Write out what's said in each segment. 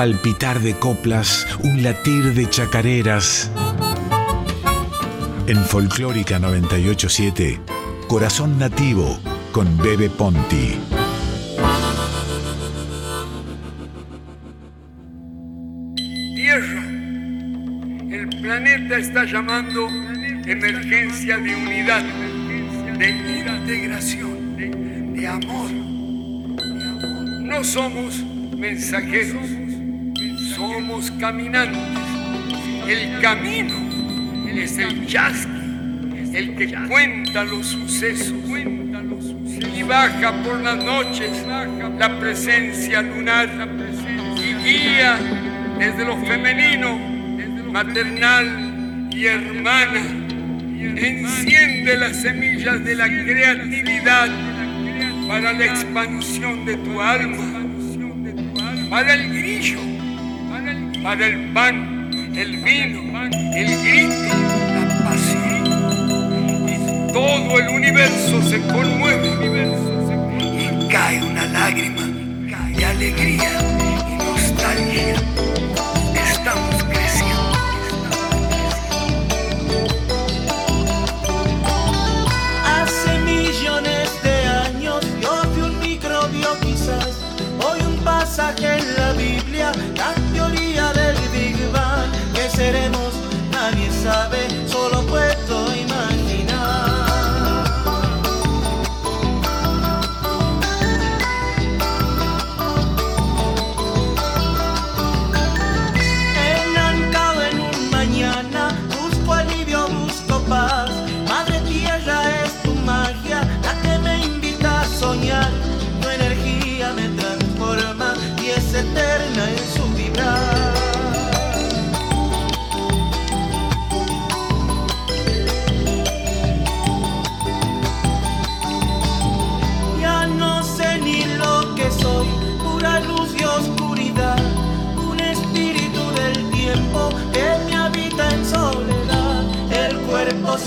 palpitar de coplas, un latir de chacareras. En Folclórica 987, Corazón Nativo con Bebe Ponti. Tierra, el planeta está llamando emergencia de unidad, de integración, de amor. No somos mensajeros, somos caminantes. El camino es el yasqui, el que cuenta los sucesos y baja por las noches la presencia lunar y guía desde lo femenino, maternal y hermana. Enciende las semillas de la creatividad para la expansión de tu alma para el grillo, para el pan, el vino, el grito, la pasión. Y todo el universo se conmueve y cae una lágrima de alegría y nostalgia. Estamos seremos nadie sabe, solo puedo imaginar.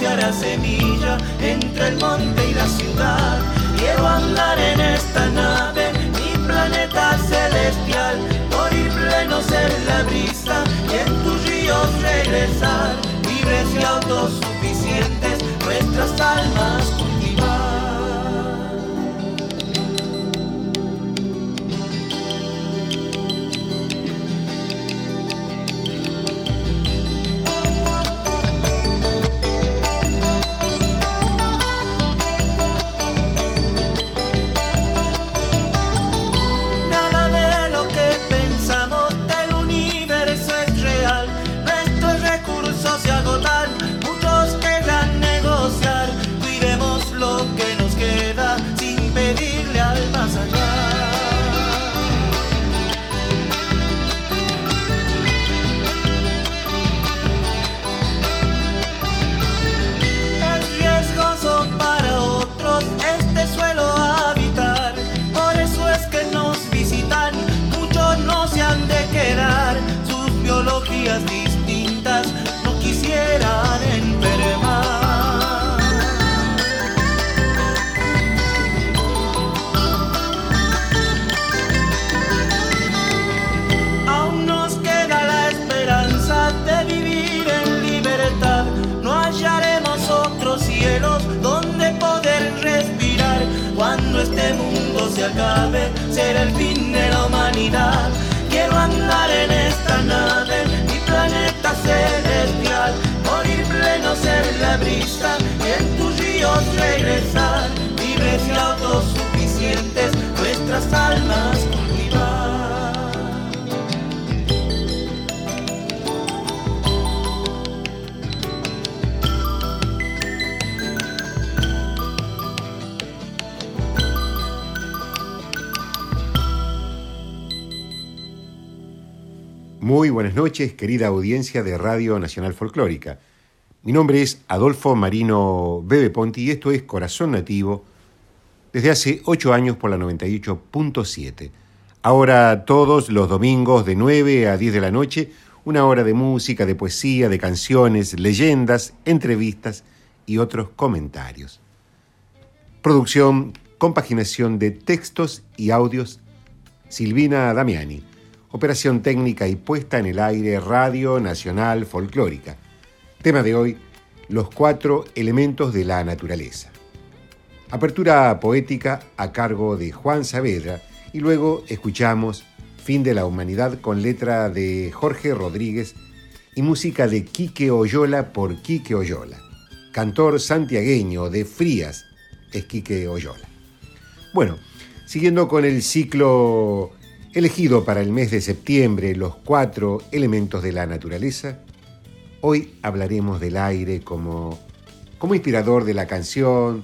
Se semilla entre el monte y la ciudad. Quiero andar en esta nave, mi planeta celestial, morir pleno ser la brisa y en tus ríos regresar, libres y autosuficientes, nuestras almas just the brisa y en tus ríos regresar. Libres y autosuficientes, nuestras almas cultivar. Muy buenas noches, querida audiencia de Radio Nacional Folclórica. Mi nombre es Adolfo Marino Bebe Ponti y esto es Corazón Nativo desde hace ocho años por la 98.7. Ahora todos los domingos de 9 a 10 de la noche, una hora de música, de poesía, de canciones, leyendas, entrevistas y otros comentarios. Producción, compaginación de textos y audios, Silvina Damiani. Operación técnica y puesta en el aire Radio Nacional Folclórica. Tema de hoy, los cuatro elementos de la naturaleza. Apertura poética a cargo de Juan Saavedra y luego escuchamos Fin de la Humanidad con letra de Jorge Rodríguez y música de Quique Oyola por Quique Oyola. Cantor santiagueño de Frías es Quique Oyola. Bueno, siguiendo con el ciclo elegido para el mes de septiembre, los cuatro elementos de la naturaleza, hoy hablaremos del aire como, como inspirador de la canción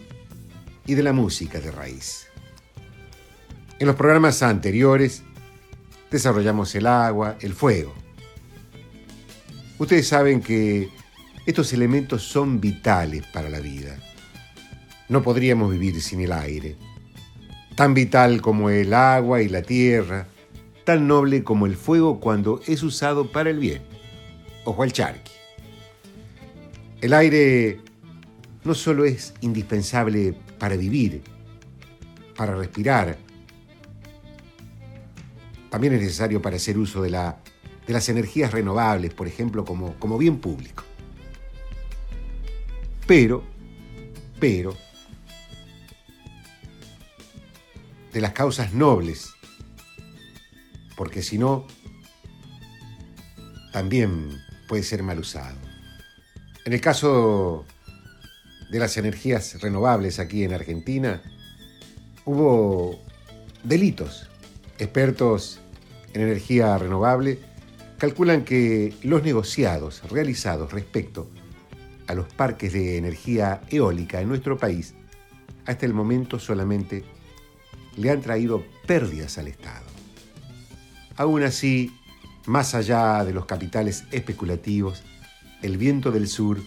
y de la música de raíz. En los programas anteriores desarrollamos el agua, el fuego. Ustedes saben que estos elementos son vitales para la vida. No podríamos vivir sin el aire. Tan vital como el agua y la tierra, tan noble como el fuego cuando es usado para el bien. Ojo al charqui. El aire no solo es indispensable para vivir, para respirar, también es necesario para hacer uso de, la, de las energías renovables, por ejemplo, como bien público. Pero, pero, de las causas nobles, porque si no, también puede ser mal usado. En el caso de las energías renovables aquí en Argentina, hubo delitos Expertos en energía renovable calculan que los negociados realizados respecto a los parques de energía eólica en nuestro país hasta el momento solamente le han traído pérdidas al Estado. Aún así, más allá de los capitales especulativos, el viento del sur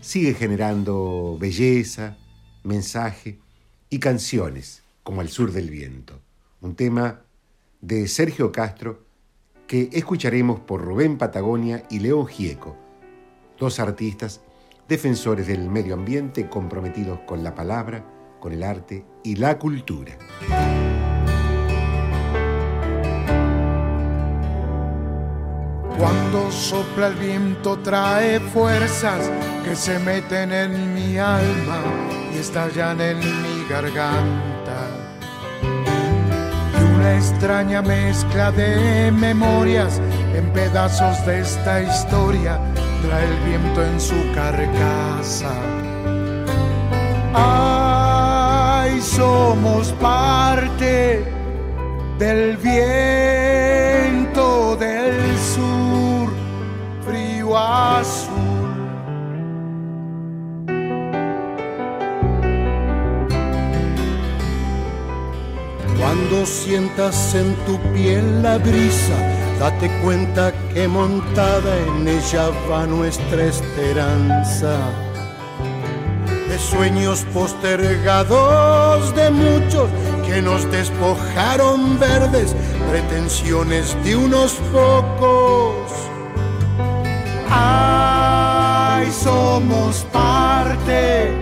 sigue generando belleza, mensaje y canciones como el sur del viento, un tema de Sergio Castro que escucharemos por Rubén Patagonia y León Gieco, dos artistas defensores del medio ambiente comprometidos con la palabra, con el arte y la cultura. Cuando sopla el viento trae fuerzas que se meten en mi alma y estallan en mi garganta extraña mezcla de memorias en pedazos de esta historia trae el viento en su carcasa. Ay, somos parte del viento azul Cuando sientas en tu piel la brisa, date cuenta que montada en ella va nuestra esperanza. De sueños postergados de muchos que nos despojaron verdes, pretensiones de unos pocos. Ay, somos parte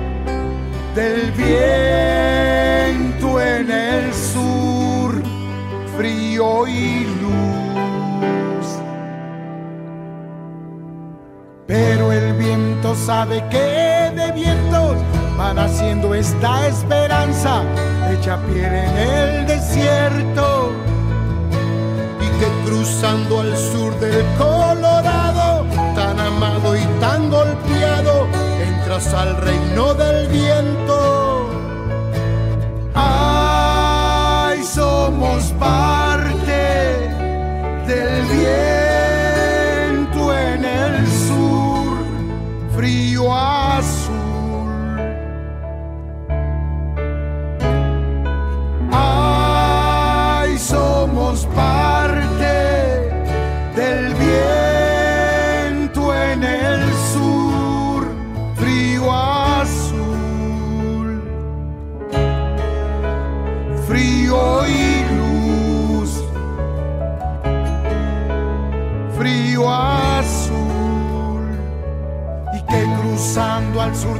del viento en el sur, frío y luz. Pero el viento sabe que de vientos van haciendo esta esperanza hecha piel en el desierto y que cruzando al sur del Colorado, al reino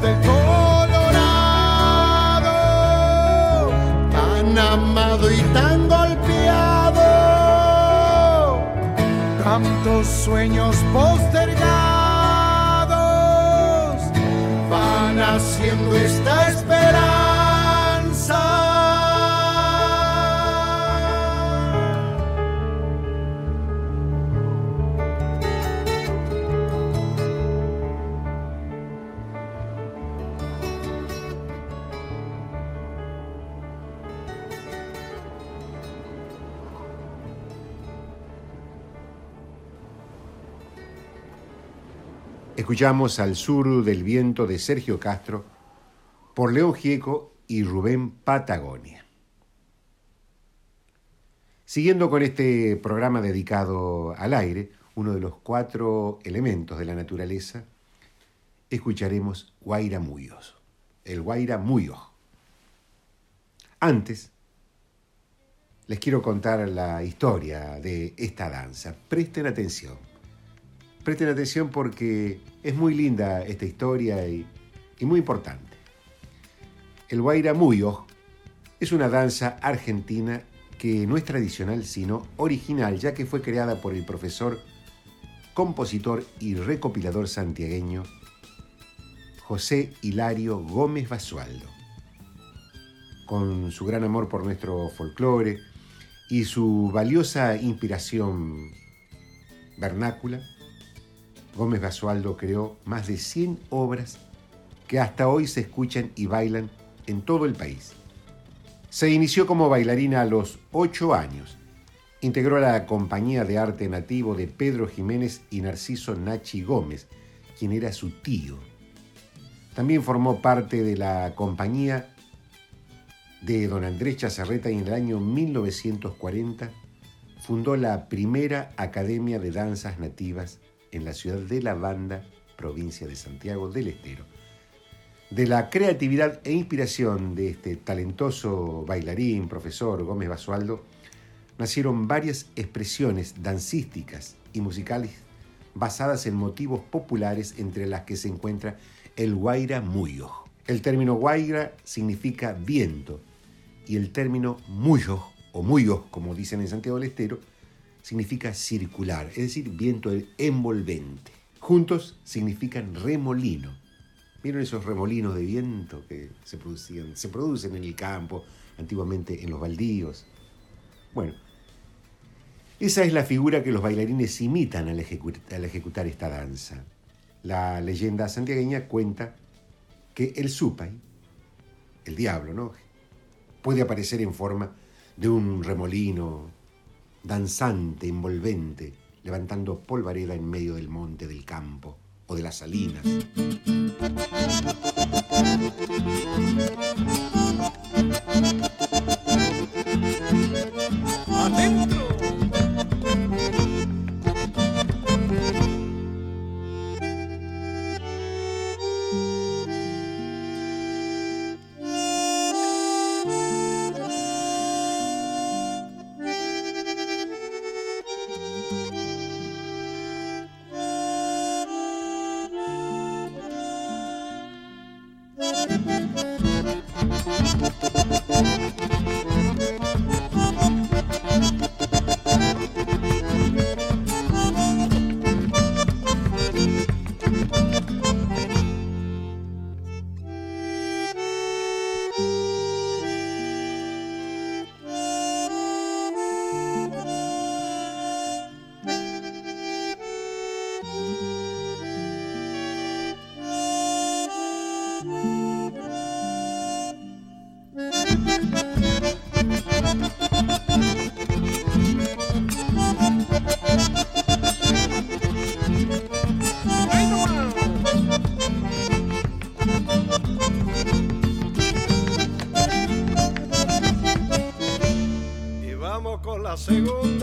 del Colorado, tan amado y tan golpeado, tantos sueños postergados van haciendo esta esperanza. Escuchamos al sur del viento de Sergio Castro por León Gieco y Rubén Patagonia. Siguiendo con este programa dedicado al aire, uno de los cuatro elementos de la naturaleza, escucharemos Guaira Muyos, el Guaira Muyo. Antes, les quiero contar la historia de esta danza. Presten atención. Presten atención porque es muy linda esta historia y, muy importante. El Guaira Muyo es una danza argentina que no es tradicional sino original, ya que fue creada por el profesor, compositor y recopilador santiagueño José Hilario Gómez Basualdo. Con su gran amor por nuestro folclore y su valiosa inspiración vernácula, Gómez Basualdo creó más de 100 obras que hasta hoy se escuchan y bailan en todo el país. Se inició como bailarina a los 8 años. Integró la compañía de arte nativo de Pedro Jiménez y Narciso Nachi Gómez, quien era su tío. También formó parte de la compañía de don Andrés Chazarreta y en el año 1940 fundó la primera Academia de Danzas Nativas en la ciudad de La Banda, provincia de Santiago del Estero. De la creatividad e inspiración de este talentoso bailarín, profesor Gómez Basualdo, nacieron varias expresiones dancísticas y musicales basadas en motivos populares entre las que se encuentra el guaira muyo. El término guaira significa viento y el término muyo o muyo, como dicen en Santiago del Estero, significa circular, es decir, viento envolvente. Juntos significan remolino. ¿Vieron esos remolinos de viento que se producían? Se producen en el campo, antiguamente en los baldíos. Bueno, esa es la figura que los bailarines imitan al, al ejecutar esta danza. La leyenda santiagueña cuenta que el supay, el diablo, ¿no? Puede aparecer en forma de un remolino danzante, envolvente, levantando polvareda en medio del monte, del campo o de las salinas. Vamos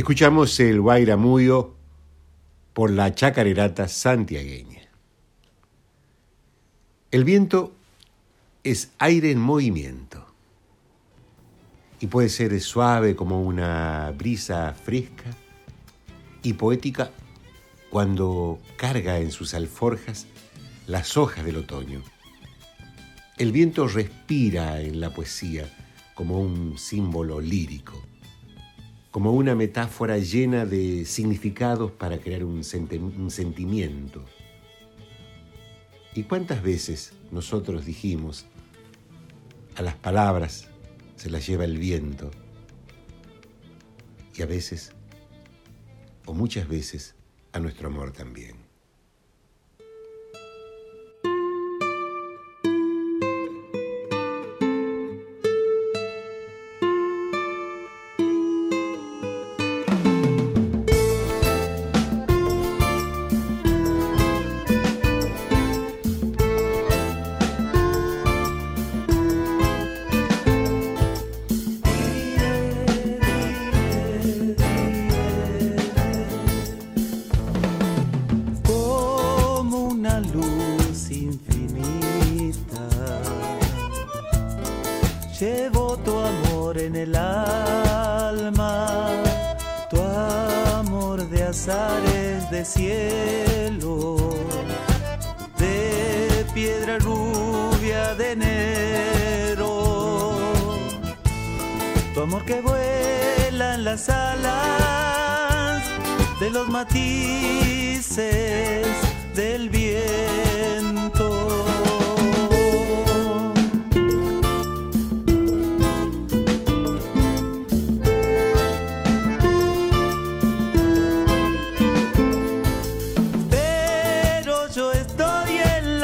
Escuchamos el Guairamuyo por la chacarerata santiagueña. El viento es aire en movimiento y puede ser suave como una brisa fresca y poética cuando carga en sus alforjas las hojas del otoño. El viento respira en la poesía como un símbolo lírico como una metáfora llena de significados para crear un, sentimiento. ¿Y cuántas veces nosotros dijimos, a las palabras se las lleva el viento? Y a veces, o muchas veces, a nuestro amor también.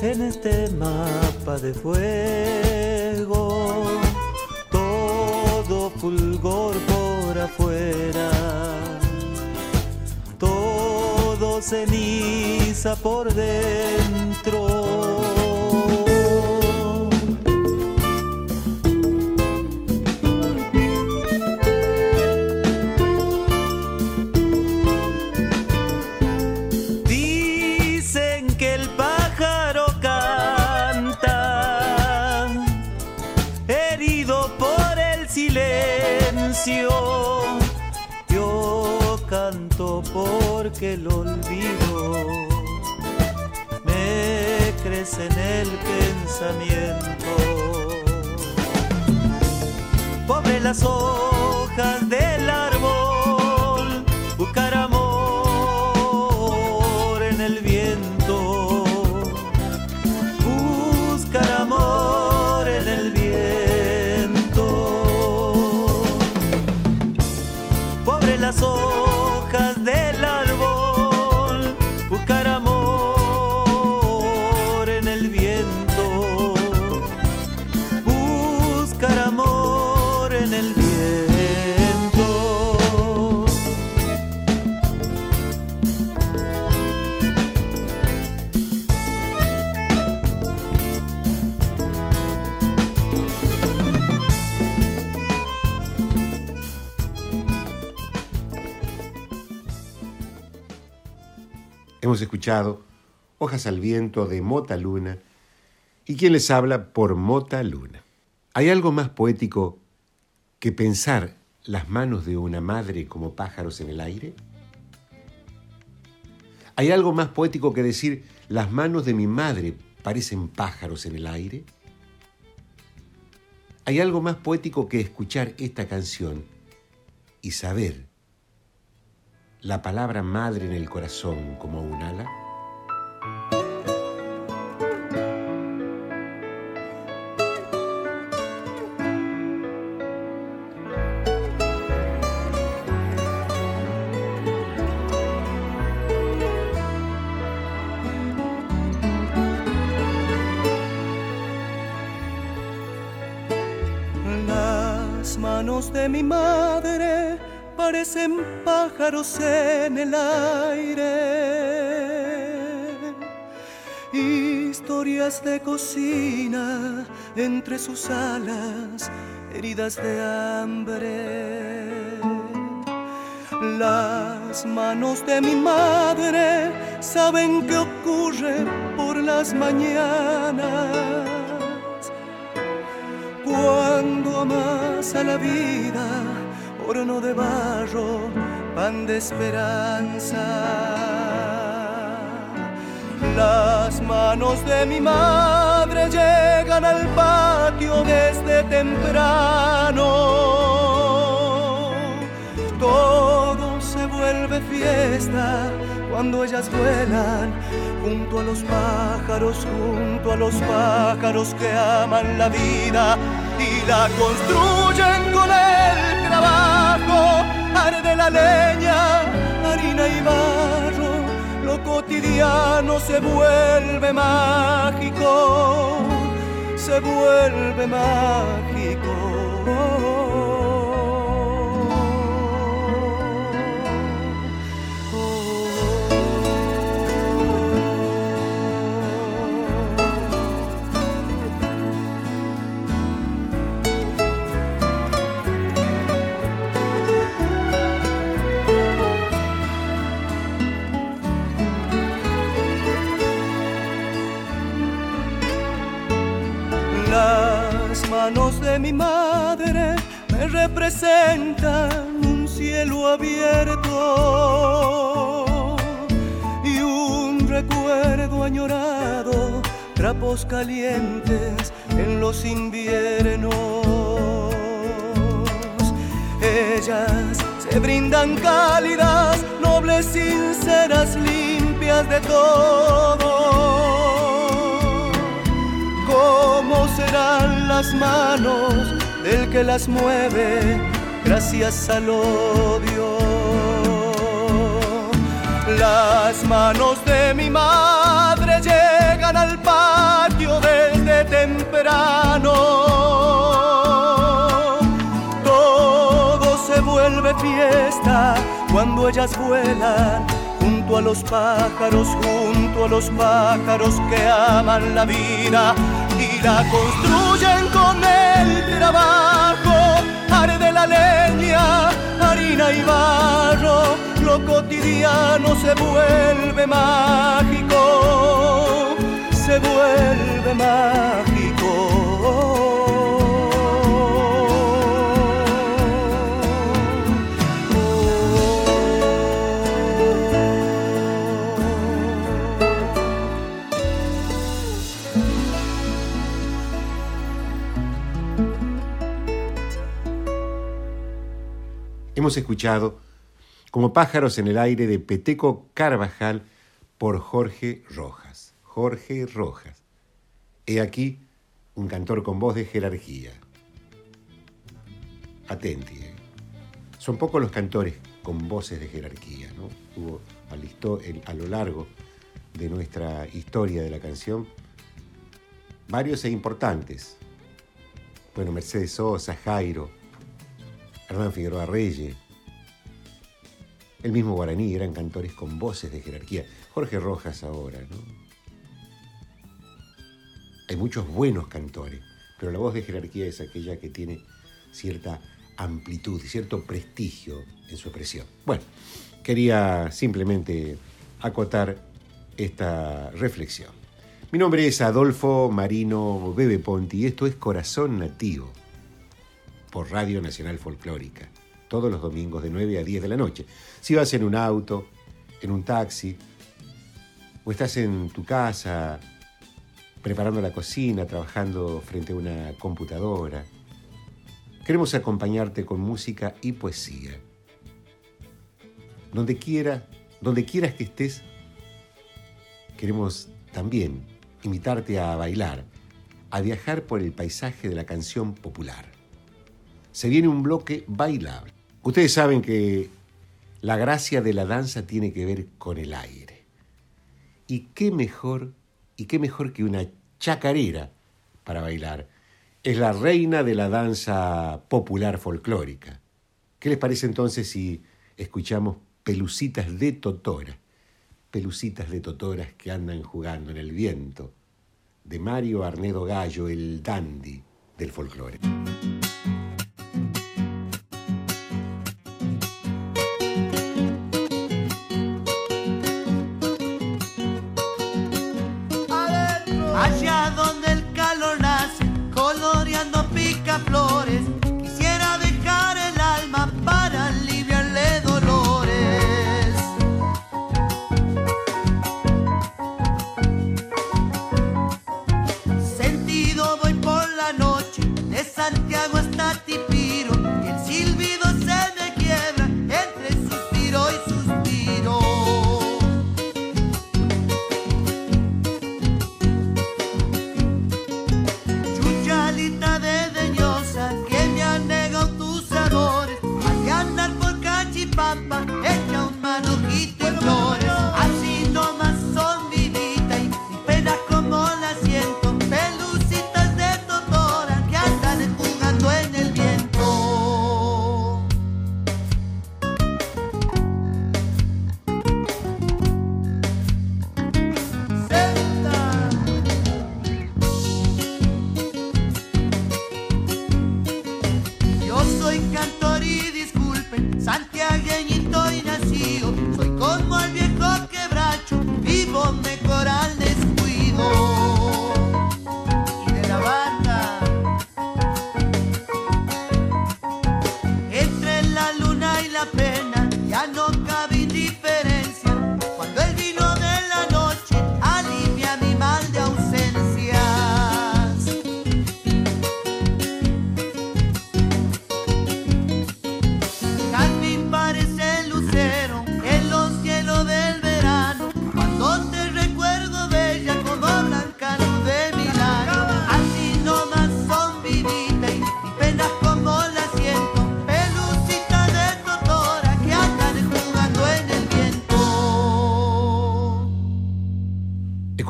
en este mapa de fuego, todo fulgor por afuera, todo ceniza por dentro que el olvido me crece en el pensamiento. Pobre las hojas del Hemos escuchado Hojas al viento de Mota Luna y quien les habla por Mota Luna. ¿Hay algo más poético que pensar las manos de una madre como pájaros en el aire? ¿Hay algo más poético que decir las manos de mi madre parecen pájaros en el aire? ¿Hay algo más poético que escuchar esta canción y saber la palabra madre en el corazón como un ala? de mi madre parecen pájaros en el aire. Historias de cocina entre sus alas, heridas de hambre. Las manos de mi madre saben qué ocurre por las mañanas cuando amas a la vida, horno de barro, pan de esperanza. Las manos de mi madre llegan al patio desde temprano. Todo se vuelve fiesta cuando ellas vuelan junto a los pájaros, junto a los pájaros que aman la vida y la construyen. Arde la leña, harina y barro, lo cotidiano se vuelve mágico, se vuelve mágico. Mi madre me representan un cielo abierto y un recuerdo añorado, trapos calientes en los inviernos. Ellas se brindan cálidas, nobles, sinceras, limpias de todo ¿Cómo serán las manos del que las mueve gracias al odio? Las manos de mi madre llegan al patio desde temprano. Todo se vuelve fiesta cuando ellas vuelan junto a los pájaros, junto a los pájaros que aman la vida la construyen con el trabajo. Arde la leña, harina y barro, lo cotidiano se vuelve mágico, se vuelve mágico. Hemos escuchado Como pájaros en el aire de Peteco Carvajal por Jorge Rojas. Jorge Rojas. He aquí un cantor con voz de jerarquía. Atenti. ¿eh? Son pocos los cantores con voces de jerarquía, ¿no? Hubo a lo largo de nuestra historia de la canción varios e importantes. Bueno, Mercedes Sosa, Jairo, Hernán Figueroa Reyes, el mismo Guaraní, eran cantores con voces de jerarquía. Jorge Rojas ahora, ¿no? Hay muchos buenos cantores, pero la voz de jerarquía es aquella que tiene cierta amplitud y cierto prestigio en su expresión. Bueno, quería simplemente acotar esta reflexión. Mi nombre es Adolfo Marino Bebe Ponti y esto es Corazón Nativo por Radio Nacional Folclórica, todos los domingos de 9 a 10 de la noche. Si vas en un auto, en un taxi, o estás en tu casa preparando la cocina, trabajando frente a una computadora, queremos acompañarte con música y poesía. Donde quiera, donde quieras que estés, queremos también invitarte a bailar, a viajar por el paisaje de la canción popular. Se viene un bloque bailable. Ustedes saben que la gracia de la danza tiene que ver con el aire. Y qué mejor, y qué mejor que una chacarera para bailar. Es la reina de la danza popular folclórica. ¿Qué les parece entonces si escuchamos Pelucitas de Totora? Pelucitas de Totoras que andan jugando en el viento, de Mario Arnedo Gallo, el dandy del folclore.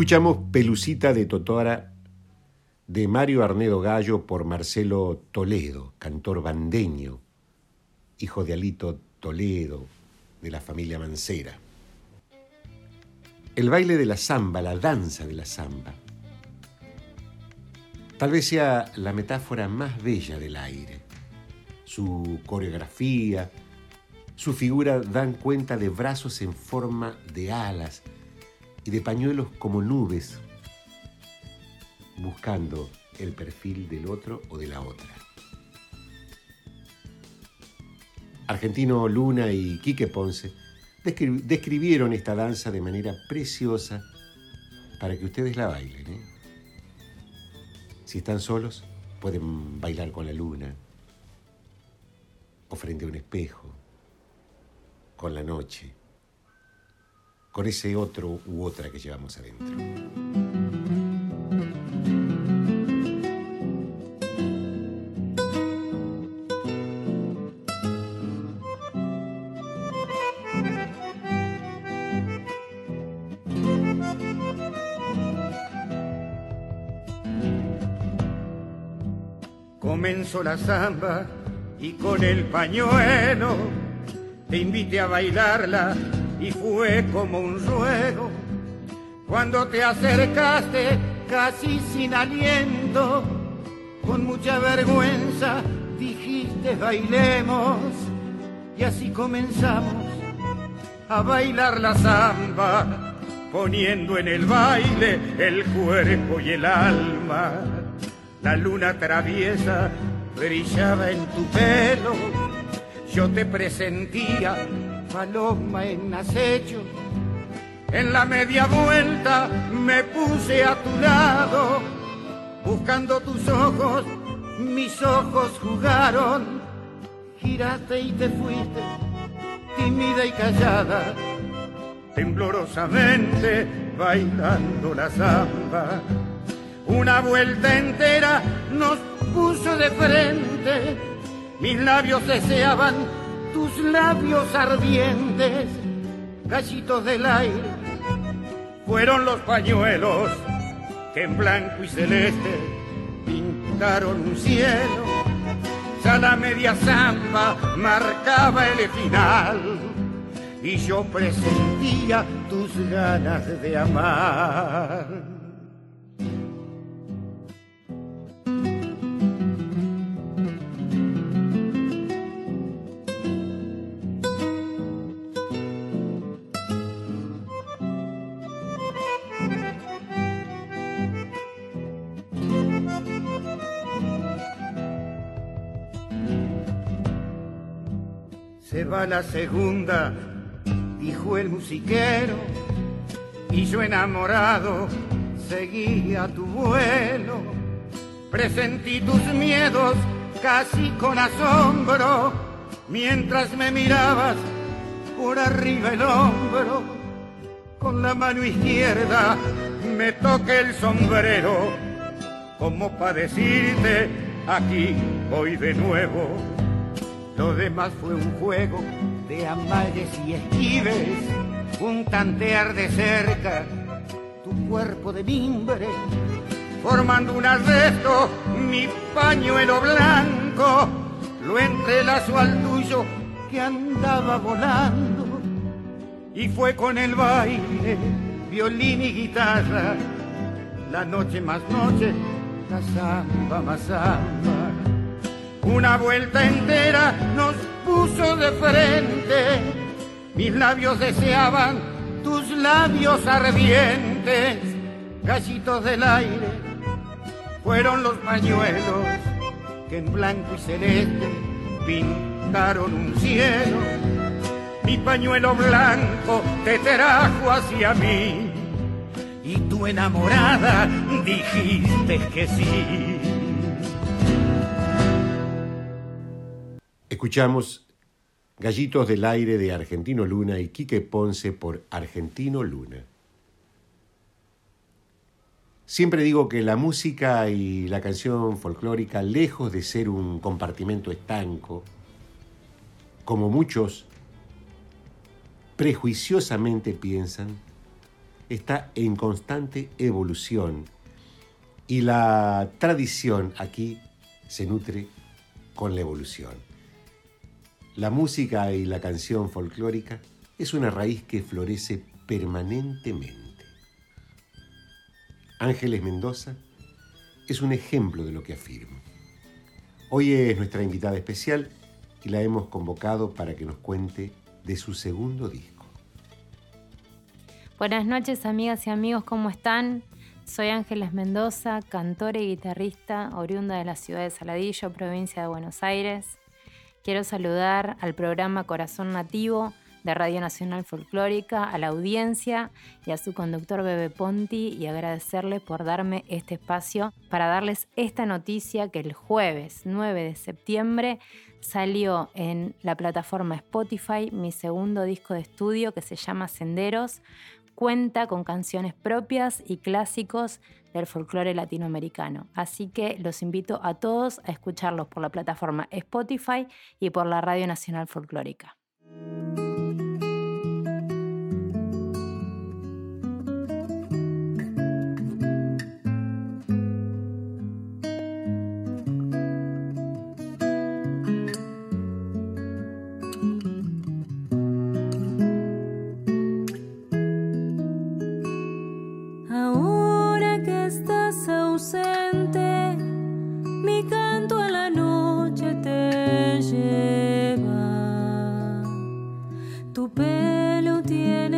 Escuchamos Pelucita de Totora de Mario Arnedo Gallo por Marcelo Toledo, cantor bandeño, hijo de Alito Toledo, de la familia Mancera. El baile de la samba, la danza de la samba, tal vez sea la metáfora más bella del aire. Su coreografía, su figura dan cuenta de brazos en forma de alas, y de pañuelos como nubes, buscando el perfil del otro o de la otra. Argentino Luna y Quique Ponce describieron esta danza de manera preciosa para que ustedes la bailen. ¿eh? Si están solos, pueden bailar con la luna, o frente a un espejo, con la noche con ese otro u otra que llevamos adentro. Comenzó la samba y con el pañuelo te invité a bailarla y fue como un ruego cuando te acercaste casi sin aliento, con mucha vergüenza dijiste bailemos y así comenzamos a bailar la samba poniendo en el baile el cuerpo y el alma. La luna traviesa brillaba en tu pelo, yo te presentía paloma en acecho. En la media vuelta me puse a tu lado, buscando tus ojos, mis ojos jugaron. Giraste y te fuiste, tímida y callada, temblorosamente bailando la samba. Una vuelta entera nos puso de frente, mis labios deseaban tus labios ardientes, gallitos del aire, fueron los pañuelos que en blanco y celeste pintaron un cielo. Ya la media zamba marcaba el final y yo presentía tus ganas de amar. Va la segunda, dijo el musiquero, y yo enamorado seguía tu vuelo. Presentí tus miedos casi con asombro, mientras me mirabas por arriba el hombro. Con la mano izquierda me toqué el sombrero, como para decirte, aquí voy de nuevo lo demás fue un juego de amares y esquives, un tantear de cerca tu cuerpo de mimbre, formando un arresto, mi pañuelo blanco, lo entrelazo al tuyo que andaba volando. Y fue con el baile, violín y guitarra, la noche más noche, la samba más samba una vuelta entera nos puso de frente. Mis labios deseaban tus labios ardientes, gallitos del aire. Fueron los pañuelos que en blanco y celeste pintaron un cielo. Mi pañuelo blanco te trajo hacia mí y tu enamorada dijiste que sí. Escuchamos Gallitos del Aire de Argentino Luna y Quique Ponce por Argentino Luna. Siempre digo que la música y la canción folclórica, lejos de ser un compartimento estanco, como muchos prejuiciosamente piensan, está en constante evolución y la tradición aquí se nutre con la evolución. La música y la canción folclórica es una raíz que florece permanentemente. Ángeles Mendoza es un ejemplo de lo que afirmo. Hoy es nuestra invitada especial y la hemos convocado para que nos cuente de su segundo disco. Buenas noches amigas y amigos, ¿cómo están? Soy Ángeles Mendoza, cantora y guitarrista, oriunda de la ciudad de Saladillo, provincia de Buenos Aires. Quiero saludar al programa Corazón Nativo de Radio Nacional Folclórica, a la audiencia y a su conductor Bebe Ponti y agradecerle por darme este espacio para darles esta noticia que el jueves 9 de septiembre salió en la plataforma Spotify mi segundo disco de estudio que se llama Senderos. Cuenta con canciones propias y clásicos del folclore latinoamericano. Así que los invito a todos a escucharlos por la plataforma Spotify y por la Radio Nacional Folclórica. Tu pelo tiene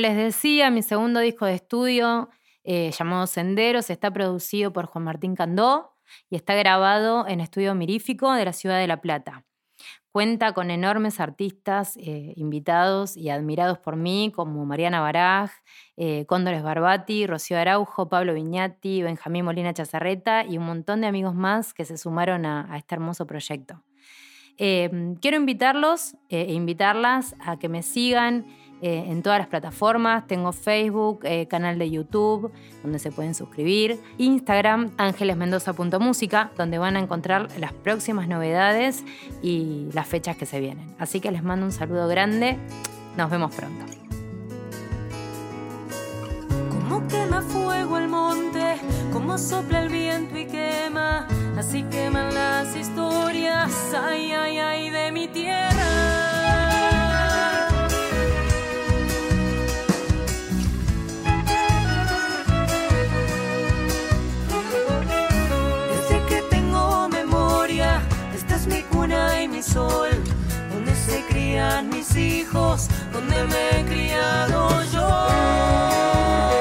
les decía, mi segundo disco de estudio, eh, llamado Senderos, está producido por Juan Martín Candó y está grabado en Estudio Mirífico de la ciudad de La Plata. Cuenta con enormes artistas eh, invitados y admirados por mí, como Mariana Baraj, eh, Cóndores Barbati, Rocío Araujo, Pablo Viñati, Benjamín Molina Chazarreta y un montón de amigos más que se sumaron a, este hermoso proyecto. quiero invitarlos e invitarlas a que me sigan eh, en todas las plataformas. Tengo Facebook, eh, canal de YouTube, donde se pueden suscribir. Instagram, ángelesmendoza.música, donde van a encontrar las próximas novedades y las fechas que se vienen. Así que les mando un saludo grande. Nos vemos pronto. Como quema fuego el monte, como sopla el viento y quema, así queman las historias, ay, ay, ay, de mi tierra. Sol, donde se crían mis hijos, donde me he criado yo.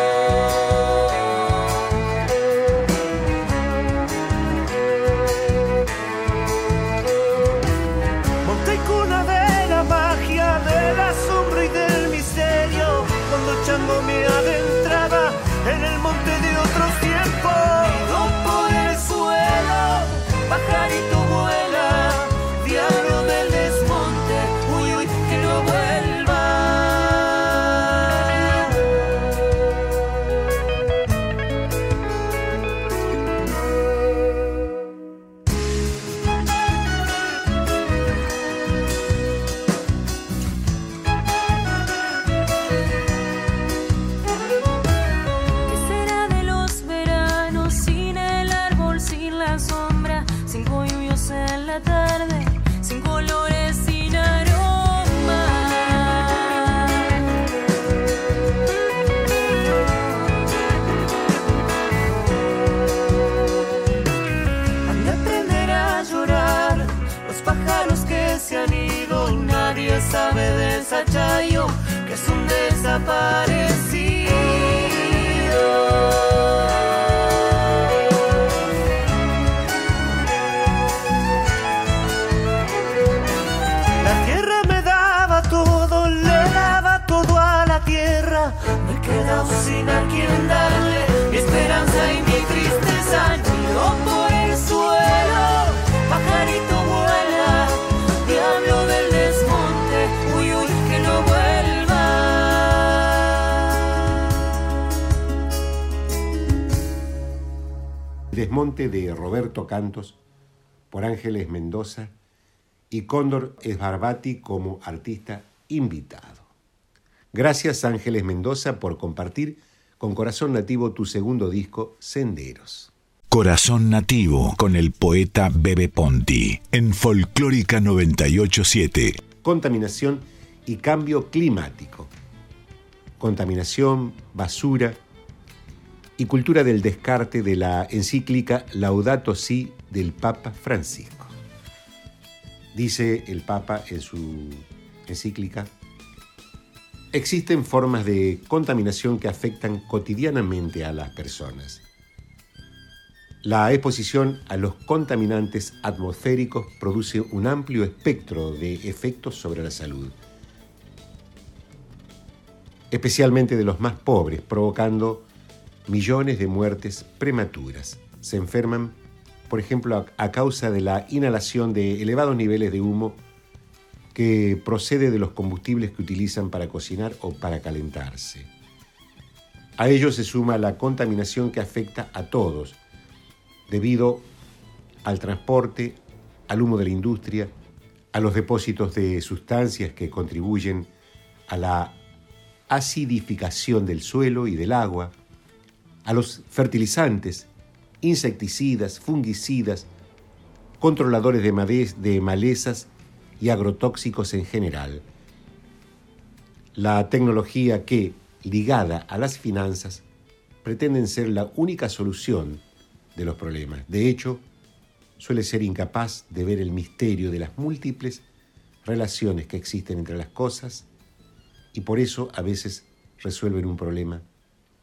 sombra, sin coyuyos en la tarde, sin colores, sin aroma. Anda aprender a llorar los pájaros que se han ido, nadie sabe de esa que es un desaparecido. Desmonte de Roberto Cantos por Ángeles Mendoza y Cóndor Esbarbati como artista invitado. Gracias Ángeles Mendoza por compartir con Corazón Nativo tu segundo disco, Senderos. Corazón Nativo con el poeta Bebe Ponti en Folclórica 987. Contaminación y cambio climático. Contaminación, basura y cultura del descarte de la encíclica Laudato Si del Papa Francisco. Dice el Papa en su encíclica, existen formas de contaminación que afectan cotidianamente a las personas. La exposición a los contaminantes atmosféricos produce un amplio espectro de efectos sobre la salud, especialmente de los más pobres, provocando millones de muertes prematuras. Se enferman, por ejemplo, a, causa de la inhalación de elevados niveles de humo que procede de los combustibles que utilizan para cocinar o para calentarse. A ello se suma la contaminación que afecta a todos, debido al transporte, al humo de la industria, a los depósitos de sustancias que contribuyen a la acidificación del suelo y del agua, a los fertilizantes, insecticidas, fungicidas, controladores de, malezas y agrotóxicos en general. La tecnología que, ligada a las finanzas, pretenden ser la única solución de los problemas. De hecho, suele ser incapaz de ver el misterio de las múltiples relaciones que existen entre las cosas y por eso a veces resuelven un problema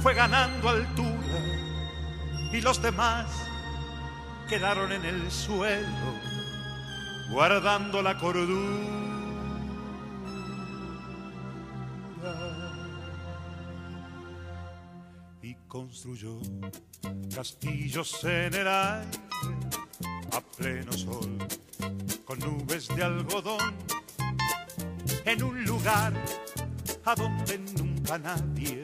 fue ganando altura y los demás quedaron en el suelo guardando la cordura. Y construyó castillos en el aire a pleno sol con nubes de algodón en un lugar a donde nunca nadie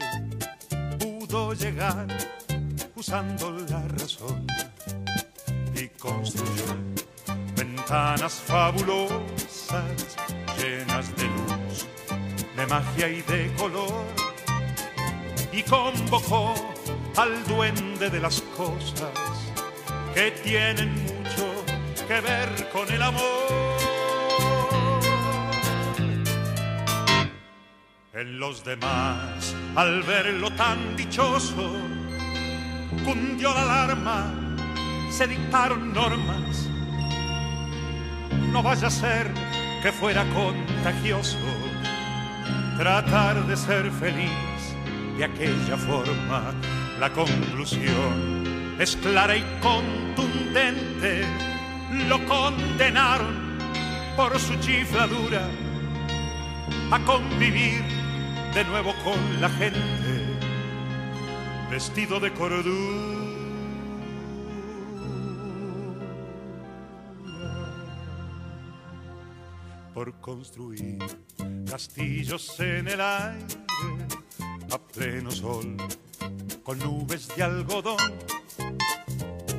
llegar usando la razón y construyó ventanas fabulosas llenas de luz, de magia y de color y convocó al duende de las cosas que tienen mucho que ver con el amor. Los demás, al verlo tan dichoso, cundió la alarma, se dictaron normas. No vaya a ser que fuera contagioso tratar de ser feliz de aquella forma. La conclusión es clara y contundente. Lo condenaron por su chifladura a convivir de nuevo con la gente vestido de cordura. Por construir castillos en el aire a pleno sol, con nubes de algodón,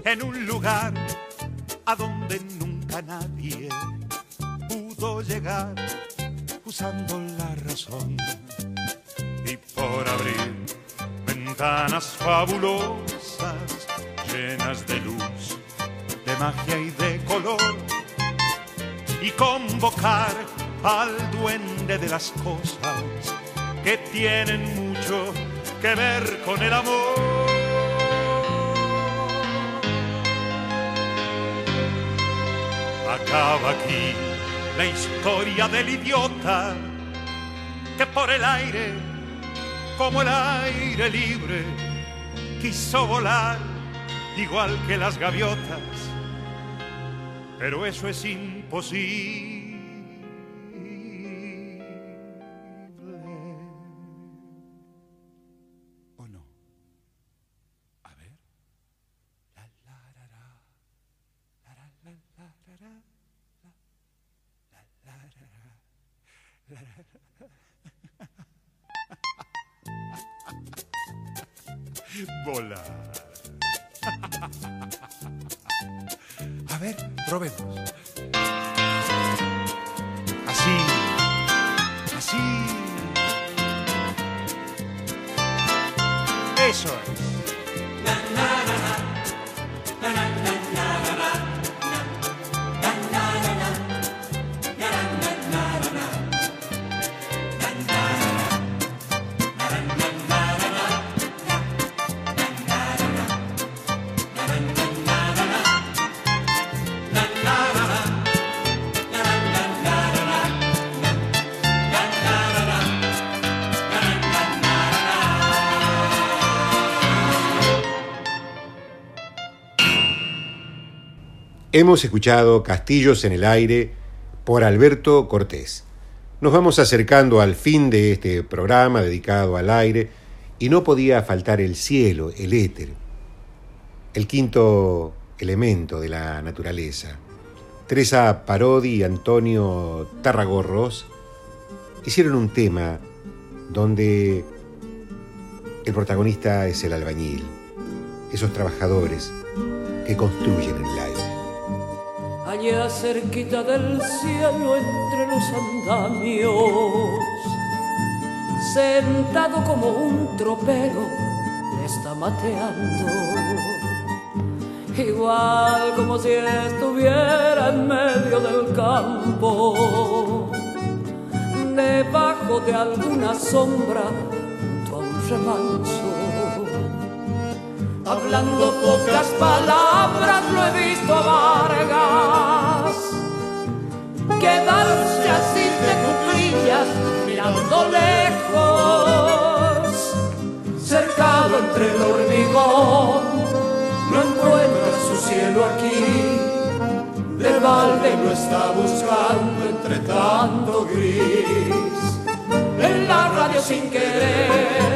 en un lugar a donde nunca nadie pudo llegar usando la razón por abrir ventanas fabulosas llenas de luz, de magia y de color y convocar al duende de las cosas que tienen mucho que ver con el amor. Acaba aquí la historia del idiota que por el aire, como el aire libre, quiso volar igual que las gaviotas, pero eso es imposible. Hemos escuchado Castillos en el aire por Alberto Cortés. Nos vamos acercando al fin de este programa dedicado al aire y no podía faltar el cielo, el éter, el quinto elemento de la naturaleza. Teresa Parodi y Antonio Tarragorros hicieron un tema donde el protagonista es el albañil, esos trabajadores que construyen el aire allá cerquita del cielo entre los andamios, sentado como un tropero, está mateando, igual como si estuviera en medio del campo, debajo de alguna sombra, junto a un remanso hablando pocas palabras lo he visto a Vargas. Quedarse así de cuclillas mirando lejos. Cercado entre el hormigón no encuentra su cielo aquí. De balde lo está buscando entre tanto gris. En la radio sin querer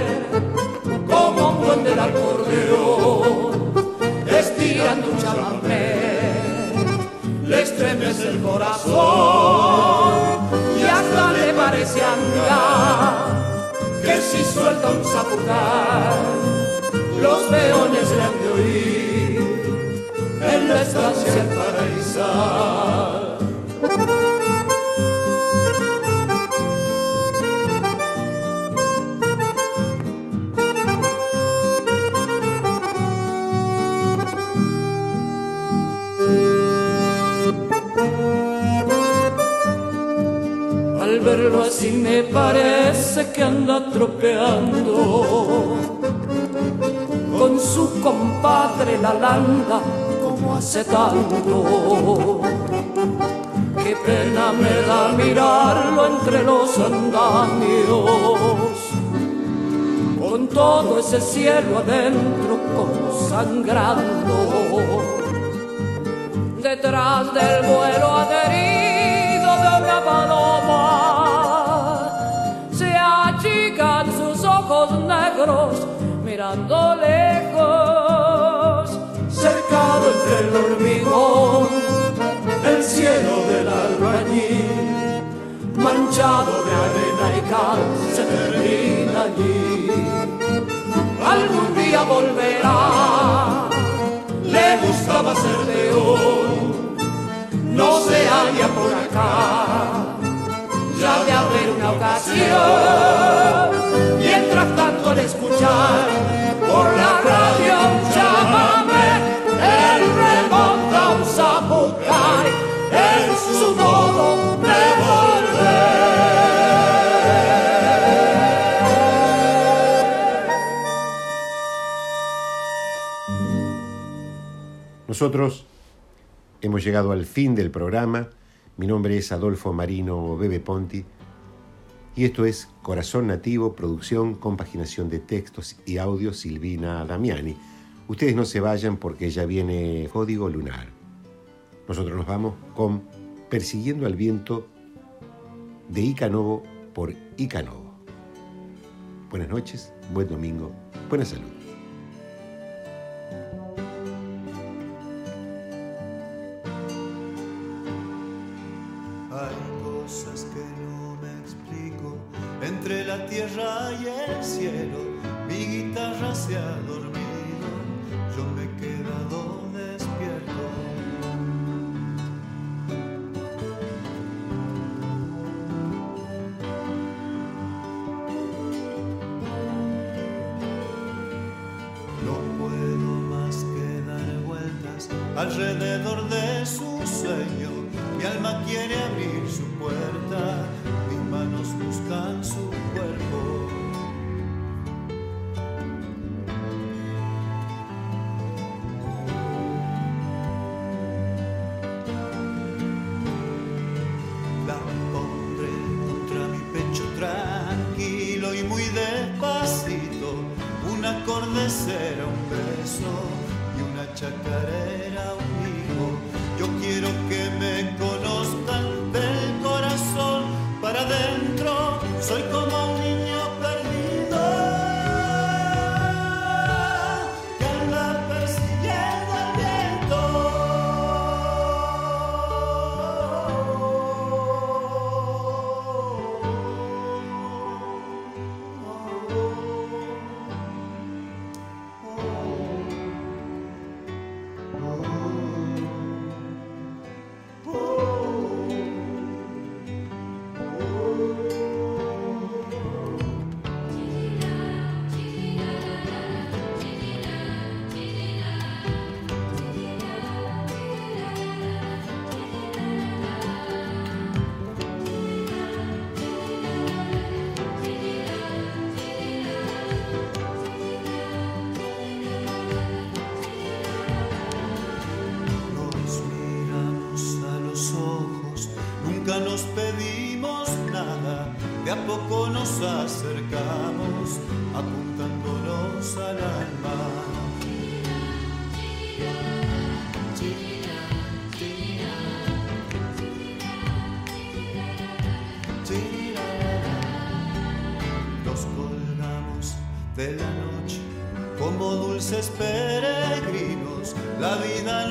como un duende del acordeón, estirando un chamamé, le estremece el corazón y hasta le parece andar que si suelta un zapucar, los peones le han de oír en la estancia paraíso. Así me parece que anda tropeando con su compadre la landa como hace tanto. Qué pena me da mirarlo entre los andamios, con todo ese cielo adentro como sangrando. Detrás del vuelo adherido de una paloma mirando lejos, cercado entre el hormigón, el cielo del albañil, manchado de arena y cal, se termina allí. Algún día volverá, le gustaba ser león, no se halla por acá, ya de haber ocasión. Nosotros hemos llegado al fin del programa. Mi nombre es Adolfo Marino Bebe Ponti y esto es Corazón Nativo, producción, compaginación de textos y audios Silvina Damiani. Ustedes no se vayan porque ya viene Código Lunar. Nosotros nos vamos con Persiguiendo al Viento de Icanovo por Icanovo. Buenas noches, buen domingo, buena salud. Esquina, un país que nos espera, una